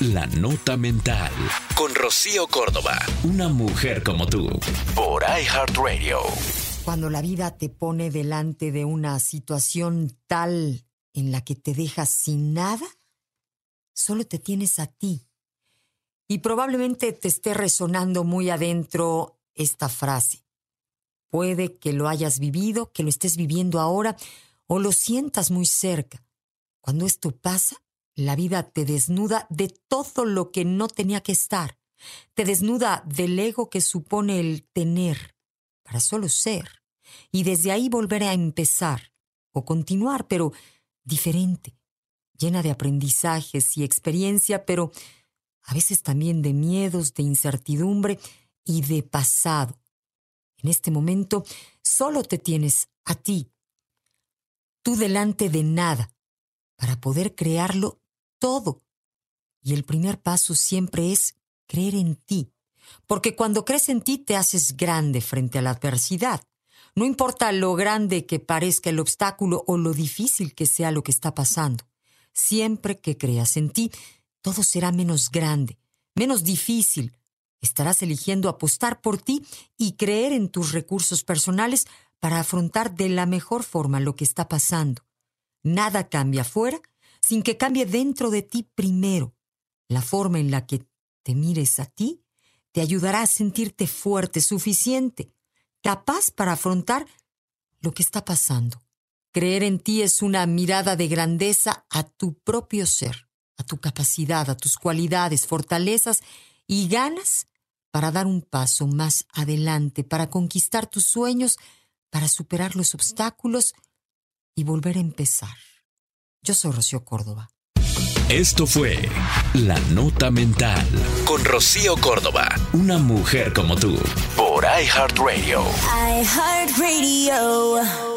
La Nota Mental. Con Rocío Córdoba. Una mujer como tú. Por iHeartRadio. Cuando la vida te pone delante de una situación tal en la que te dejas sin nada, solo te tienes a ti. Y probablemente te esté resonando muy adentro esta frase. Puede que lo hayas vivido, que lo estés viviendo ahora, o lo sientas muy cerca. Cuando esto pasa, la vida te desnuda de todo lo que no tenía que estar. Te desnuda del ego que supone el tener para solo ser. Y desde ahí volver a empezar o continuar, pero diferente, llena de aprendizajes y experiencia, pero a veces también de miedos, de incertidumbre y de pasado. En este momento solo te tienes a ti, tú delante de nada, para poder crearlo todo. Y el primer paso siempre es creer en ti, porque cuando crees en ti te haces grande frente a la adversidad. No importa lo grande que parezca el obstáculo o lo difícil que sea lo que está pasando. Siempre que creas en ti, todo será menos grande, menos difícil. Estarás eligiendo apostar por ti y creer en tus recursos personales para afrontar de la mejor forma lo que está pasando. Nada cambia afuera sin que cambie dentro de ti primero. La forma en la que te mires a ti te ayudará a sentirte fuerte, suficiente, capaz para afrontar lo que está pasando. Creer en ti es una mirada de grandeza a tu propio ser, a tu capacidad, a tus cualidades, fortalezas y ganas para dar un paso más adelante, para conquistar tus sueños, para superar los obstáculos y volver a empezar. Yo soy Rocío Córdoba. Esto fue La Nota Mental con Rocío Córdoba, una mujer como tú, por iHeartRadio. iHeartRadio.